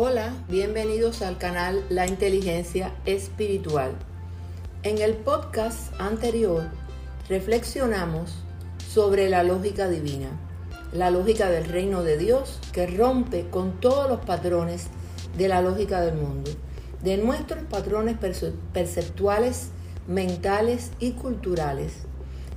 Hola, bienvenidos al canal La Inteligencia Espiritual. En el podcast anterior reflexionamos sobre la lógica divina, la lógica del reino de Dios que rompe con todos los patrones de la lógica del mundo, de nuestros patrones perceptuales, mentales y culturales.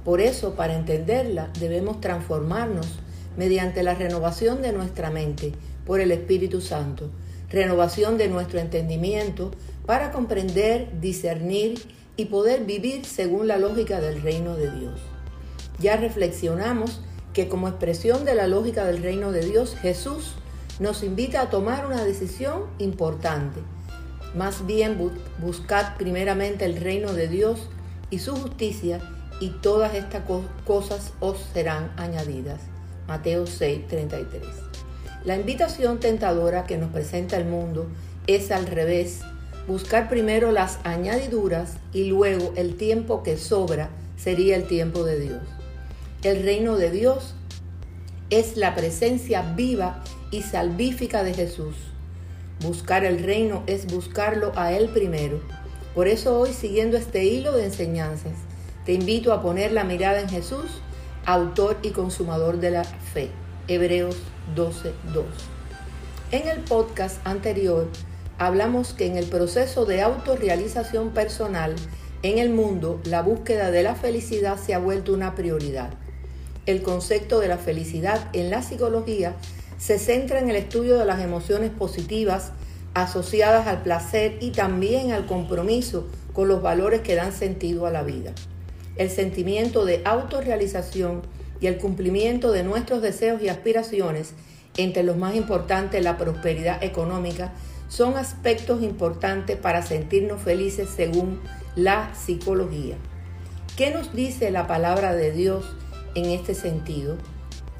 Por eso, para entenderla, debemos transformarnos mediante la renovación de nuestra mente por el Espíritu Santo, renovación de nuestro entendimiento para comprender, discernir y poder vivir según la lógica del reino de Dios. Ya reflexionamos que como expresión de la lógica del reino de Dios, Jesús nos invita a tomar una decisión importante. Más bien buscad primeramente el reino de Dios y su justicia y todas estas cosas os serán añadidas. Mateo 6, 33. La invitación tentadora que nos presenta el mundo es al revés, buscar primero las añadiduras y luego el tiempo que sobra sería el tiempo de Dios. El reino de Dios es la presencia viva y salvífica de Jesús. Buscar el reino es buscarlo a Él primero. Por eso hoy, siguiendo este hilo de enseñanzas, te invito a poner la mirada en Jesús autor y consumador de la fe. Hebreos 12:2. En el podcast anterior hablamos que en el proceso de autorrealización personal en el mundo, la búsqueda de la felicidad se ha vuelto una prioridad. El concepto de la felicidad en la psicología se centra en el estudio de las emociones positivas asociadas al placer y también al compromiso con los valores que dan sentido a la vida el sentimiento de autorrealización y el cumplimiento de nuestros deseos y aspiraciones, entre los más importantes la prosperidad económica, son aspectos importantes para sentirnos felices según la psicología. ¿Qué nos dice la palabra de Dios en este sentido?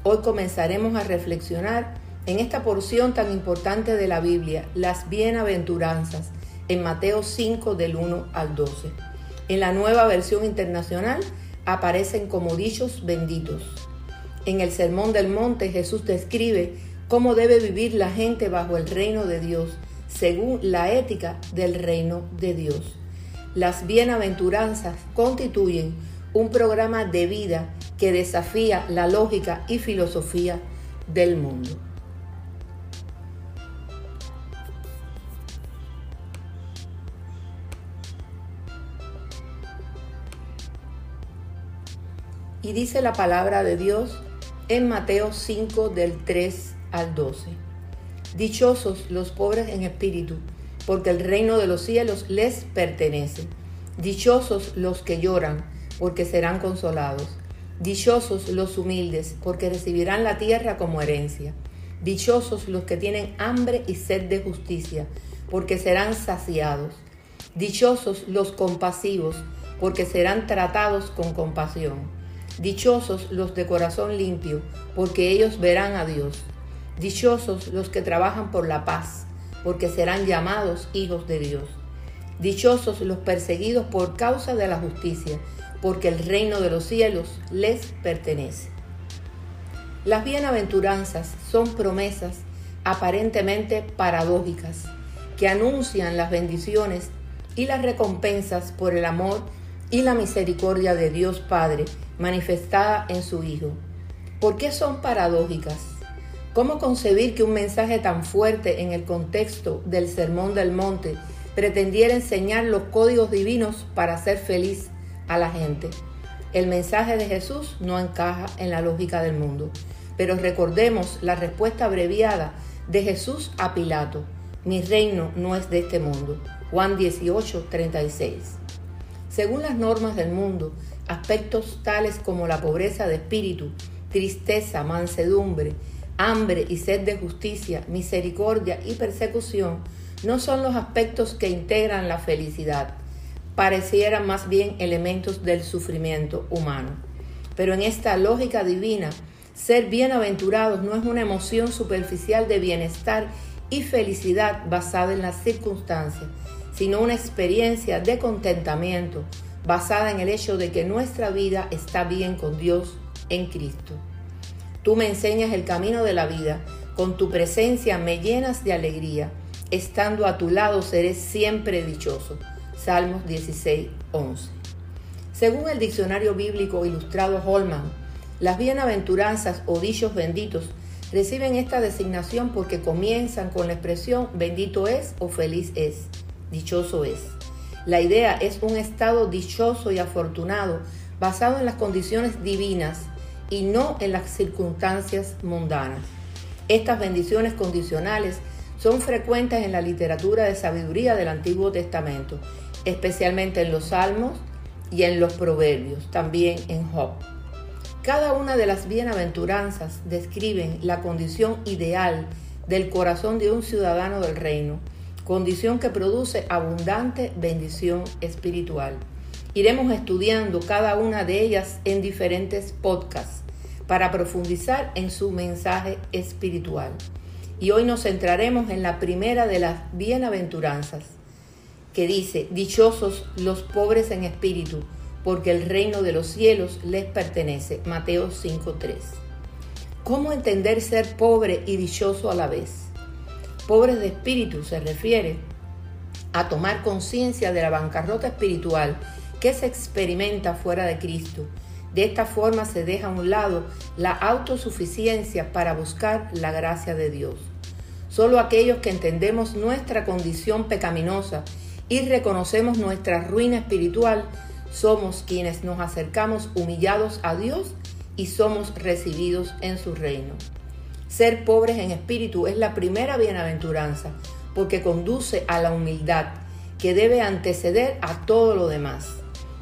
Hoy comenzaremos a reflexionar en esta porción tan importante de la Biblia, las bienaventuranzas, en Mateo 5 del 1 al 12. En la nueva versión internacional aparecen como dichos benditos. En el Sermón del Monte Jesús describe cómo debe vivir la gente bajo el reino de Dios, según la ética del reino de Dios. Las bienaventuranzas constituyen un programa de vida que desafía la lógica y filosofía del mundo. Y dice la palabra de Dios en Mateo 5 del 3 al 12. Dichosos los pobres en espíritu, porque el reino de los cielos les pertenece. Dichosos los que lloran, porque serán consolados. Dichosos los humildes, porque recibirán la tierra como herencia. Dichosos los que tienen hambre y sed de justicia, porque serán saciados. Dichosos los compasivos, porque serán tratados con compasión. Dichosos los de corazón limpio, porque ellos verán a Dios. Dichosos los que trabajan por la paz, porque serán llamados hijos de Dios. Dichosos los perseguidos por causa de la justicia, porque el reino de los cielos les pertenece. Las bienaventuranzas son promesas aparentemente paradójicas que anuncian las bendiciones y las recompensas por el amor y la misericordia de Dios Padre manifestada en su Hijo. ¿Por qué son paradójicas? ¿Cómo concebir que un mensaje tan fuerte en el contexto del Sermón del Monte pretendiera enseñar los códigos divinos para hacer feliz a la gente? El mensaje de Jesús no encaja en la lógica del mundo, pero recordemos la respuesta abreviada de Jesús a Pilato. Mi reino no es de este mundo. Juan 18, 36. Según las normas del mundo, aspectos tales como la pobreza de espíritu, tristeza, mansedumbre, hambre y sed de justicia, misericordia y persecución no son los aspectos que integran la felicidad, parecieran más bien elementos del sufrimiento humano. Pero en esta lógica divina, ser bienaventurados no es una emoción superficial de bienestar y felicidad basada en las circunstancias, sino una experiencia de contentamiento basada en el hecho de que nuestra vida está bien con Dios en Cristo. Tú me enseñas el camino de la vida, con tu presencia me llenas de alegría estando a tu lado seré siempre dichoso. Salmos 16, 11. Según el diccionario bíblico ilustrado Holman, las bienaventuranzas o dichos benditos reciben esta designación porque comienzan con la expresión bendito es o feliz es, dichoso es. La idea es un estado dichoso y afortunado basado en las condiciones divinas y no en las circunstancias mundanas. Estas bendiciones condicionales son frecuentes en la literatura de sabiduría del Antiguo Testamento, especialmente en los Salmos y en los Proverbios, también en Job. Cada una de las bienaventuranzas describen la condición ideal del corazón de un ciudadano del reino, condición que produce abundante bendición espiritual. Iremos estudiando cada una de ellas en diferentes podcasts para profundizar en su mensaje espiritual. Y hoy nos centraremos en la primera de las bienaventuranzas, que dice, Dichosos los pobres en espíritu, porque el reino de los cielos les pertenece. Mateo 5.3. ¿Cómo entender ser pobre y dichoso a la vez? Pobres de espíritu se refiere a tomar conciencia de la bancarrota espiritual que se experimenta fuera de Cristo. De esta forma se deja a un lado la autosuficiencia para buscar la gracia de Dios. Solo aquellos que entendemos nuestra condición pecaminosa y reconocemos nuestra ruina espiritual somos quienes nos acercamos humillados a Dios y somos recibidos en su reino. Ser pobres en espíritu es la primera bienaventuranza porque conduce a la humildad que debe anteceder a todo lo demás.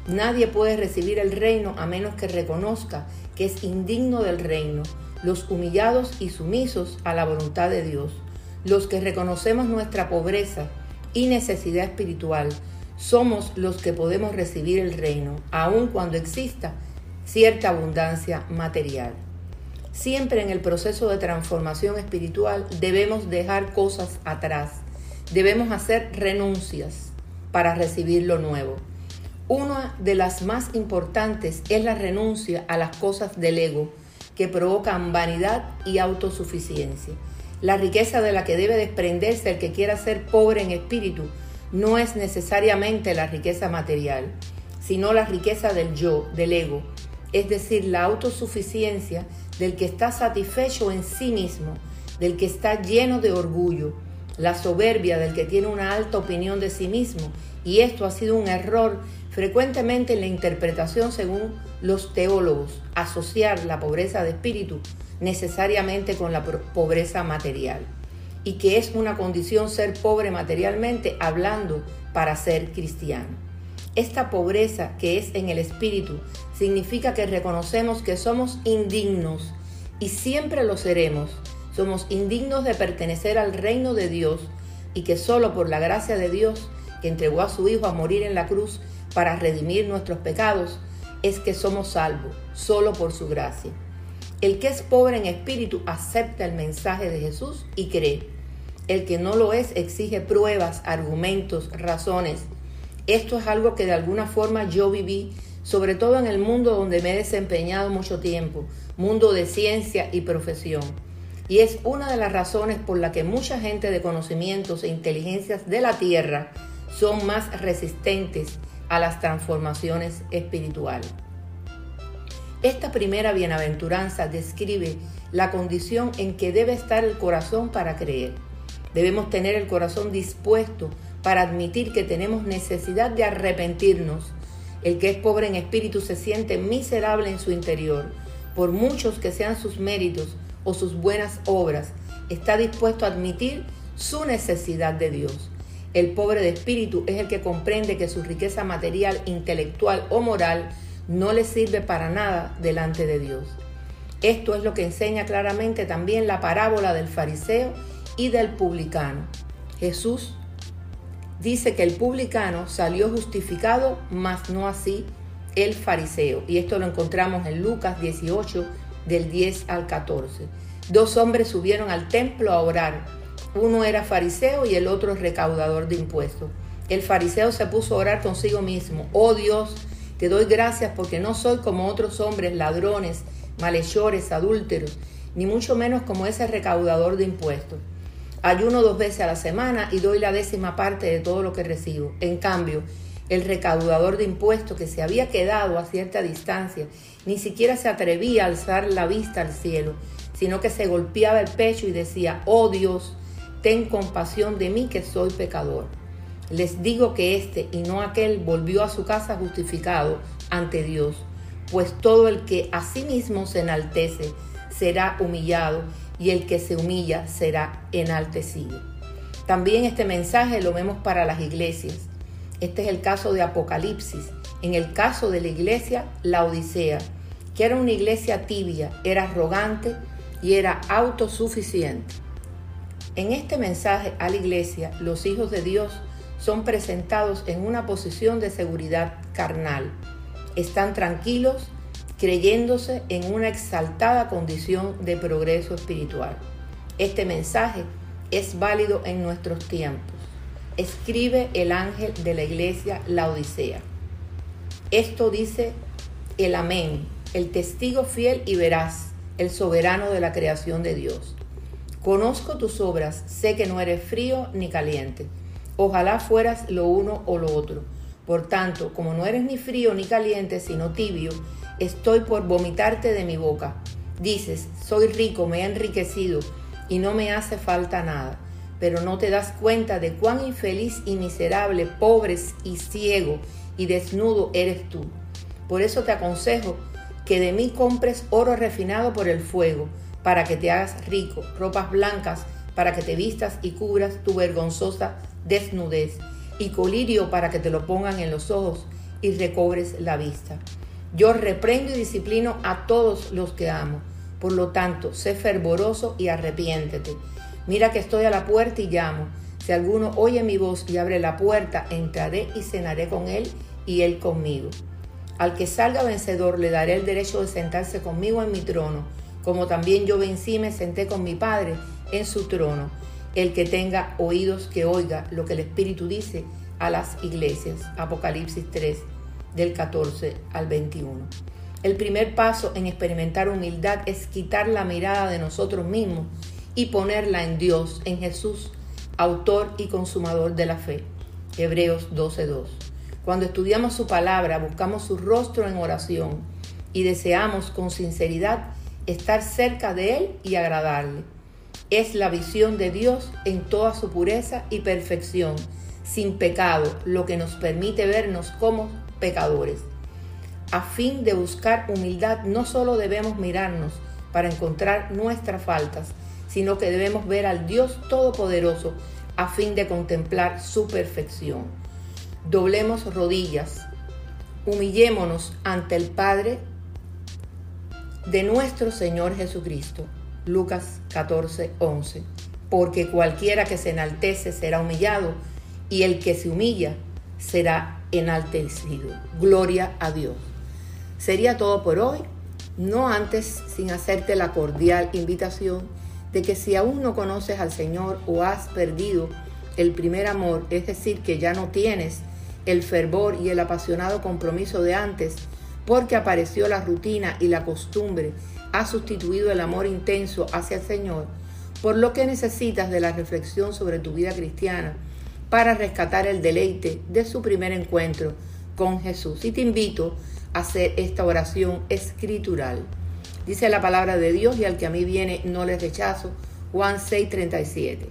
Nadie puede recibir el reino a menos que reconozca que es indigno del reino, los humillados y sumisos a la voluntad de Dios, los que reconocemos nuestra pobreza y necesidad espiritual, somos los que podemos recibir el reino, aun cuando exista cierta abundancia material. Siempre en el proceso de transformación espiritual debemos dejar cosas atrás, debemos hacer renuncias para recibir lo nuevo. Una de las más importantes es la renuncia a las cosas del ego que provocan vanidad y autosuficiencia. La riqueza de la que debe desprenderse el que quiera ser pobre en espíritu no es necesariamente la riqueza material, sino la riqueza del yo, del ego, es decir, la autosuficiencia del que está satisfecho en sí mismo, del que está lleno de orgullo, la soberbia del que tiene una alta opinión de sí mismo, y esto ha sido un error frecuentemente en la interpretación según los teólogos, asociar la pobreza de espíritu necesariamente con la pobreza material y que es una condición ser pobre materialmente hablando para ser cristiano. Esta pobreza que es en el espíritu significa que reconocemos que somos indignos y siempre lo seremos. Somos indignos de pertenecer al reino de Dios y que solo por la gracia de Dios que entregó a su Hijo a morir en la cruz para redimir nuestros pecados es que somos salvos, solo por su gracia. El que es pobre en espíritu acepta el mensaje de Jesús y cree. El que no lo es exige pruebas, argumentos, razones. Esto es algo que de alguna forma yo viví, sobre todo en el mundo donde me he desempeñado mucho tiempo, mundo de ciencia y profesión. Y es una de las razones por la que mucha gente de conocimientos e inteligencias de la Tierra son más resistentes a las transformaciones espirituales. Esta primera bienaventuranza describe la condición en que debe estar el corazón para creer. Debemos tener el corazón dispuesto para admitir que tenemos necesidad de arrepentirnos. El que es pobre en espíritu se siente miserable en su interior. Por muchos que sean sus méritos o sus buenas obras, está dispuesto a admitir su necesidad de Dios. El pobre de espíritu es el que comprende que su riqueza material, intelectual o moral no le sirve para nada delante de Dios. Esto es lo que enseña claramente también la parábola del fariseo y del publicano. Jesús dice que el publicano salió justificado, mas no así el fariseo. Y esto lo encontramos en Lucas 18, del 10 al 14. Dos hombres subieron al templo a orar. Uno era fariseo y el otro recaudador de impuestos. El fariseo se puso a orar consigo mismo. Oh Dios, te doy gracias porque no soy como otros hombres, ladrones, malhechores, adúlteros, ni mucho menos como ese recaudador de impuestos. Ayuno dos veces a la semana y doy la décima parte de todo lo que recibo. En cambio, el recaudador de impuestos que se había quedado a cierta distancia ni siquiera se atrevía a alzar la vista al cielo, sino que se golpeaba el pecho y decía, oh Dios, ten compasión de mí que soy pecador. Les digo que este y no aquel volvió a su casa justificado ante Dios, pues todo el que a sí mismo se enaltece será humillado y el que se humilla será enaltecido. También este mensaje lo vemos para las iglesias. Este es el caso de Apocalipsis. En el caso de la iglesia, la Odisea, que era una iglesia tibia, era arrogante y era autosuficiente. En este mensaje a la iglesia, los hijos de Dios son presentados en una posición de seguridad carnal. Están tranquilos creyéndose en una exaltada condición de progreso espiritual. Este mensaje es válido en nuestros tiempos. Escribe el ángel de la iglesia la Odisea. Esto dice el amén, el testigo fiel y veraz, el soberano de la creación de Dios. Conozco tus obras, sé que no eres frío ni caliente. Ojalá fueras lo uno o lo otro. Por tanto, como no eres ni frío ni caliente, sino tibio, estoy por vomitarte de mi boca. Dices, soy rico, me he enriquecido y no me hace falta nada, pero no te das cuenta de cuán infeliz y miserable, pobre y ciego y desnudo eres tú. Por eso te aconsejo que de mí compres oro refinado por el fuego, para que te hagas rico, ropas blancas, para que te vistas y cubras tu vergonzosa desnudez, y colirio para que te lo pongan en los ojos y recobres la vista. Yo reprendo y disciplino a todos los que amo. Por lo tanto, sé fervoroso y arrepiéntete. Mira que estoy a la puerta y llamo. Si alguno oye mi voz y abre la puerta, entraré y cenaré con él y él conmigo. Al que salga vencedor le daré el derecho de sentarse conmigo en mi trono, como también yo vencí y me senté con mi Padre en su trono el que tenga oídos que oiga lo que el Espíritu dice a las iglesias. Apocalipsis 3, del 14 al 21. El primer paso en experimentar humildad es quitar la mirada de nosotros mismos y ponerla en Dios, en Jesús, autor y consumador de la fe. Hebreos 12:2. Cuando estudiamos su palabra, buscamos su rostro en oración y deseamos con sinceridad estar cerca de Él y agradarle es la visión de Dios en toda su pureza y perfección, sin pecado, lo que nos permite vernos como pecadores. A fin de buscar humildad, no solo debemos mirarnos para encontrar nuestras faltas, sino que debemos ver al Dios Todopoderoso a fin de contemplar su perfección. Doblemos rodillas, humillémonos ante el Padre de nuestro Señor Jesucristo Lucas 14, 11. Porque cualquiera que se enaltece será humillado y el que se humilla será enaltecido. Gloria a Dios. Sería todo por hoy, no antes sin hacerte la cordial invitación de que si aún no conoces al Señor o has perdido el primer amor, es decir, que ya no tienes el fervor y el apasionado compromiso de antes, porque apareció la rutina y la costumbre ha sustituido el amor intenso hacia el Señor, por lo que necesitas de la reflexión sobre tu vida cristiana para rescatar el deleite de su primer encuentro con Jesús. Y te invito a hacer esta oración escritural. Dice la palabra de Dios y al que a mí viene no le rechazo. Juan 6:37.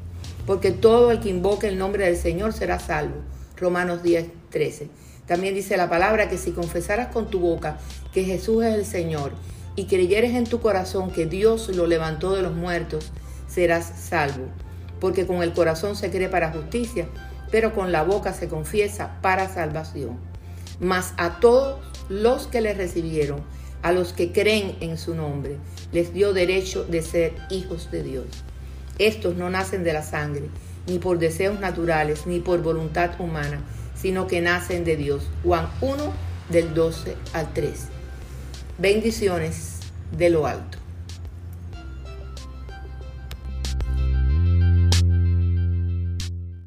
Porque todo el que invoque el nombre del Señor será salvo. Romanos 10:13. También dice la palabra que si confesaras con tu boca que Jesús es el Señor y creyeres en tu corazón que Dios lo levantó de los muertos, serás salvo. Porque con el corazón se cree para justicia, pero con la boca se confiesa para salvación. Mas a todos los que le recibieron, a los que creen en su nombre, les dio derecho de ser hijos de Dios. Estos no nacen de la sangre, ni por deseos naturales, ni por voluntad humana, sino que nacen de Dios. Juan 1 del 12 al 13. Bendiciones de lo alto.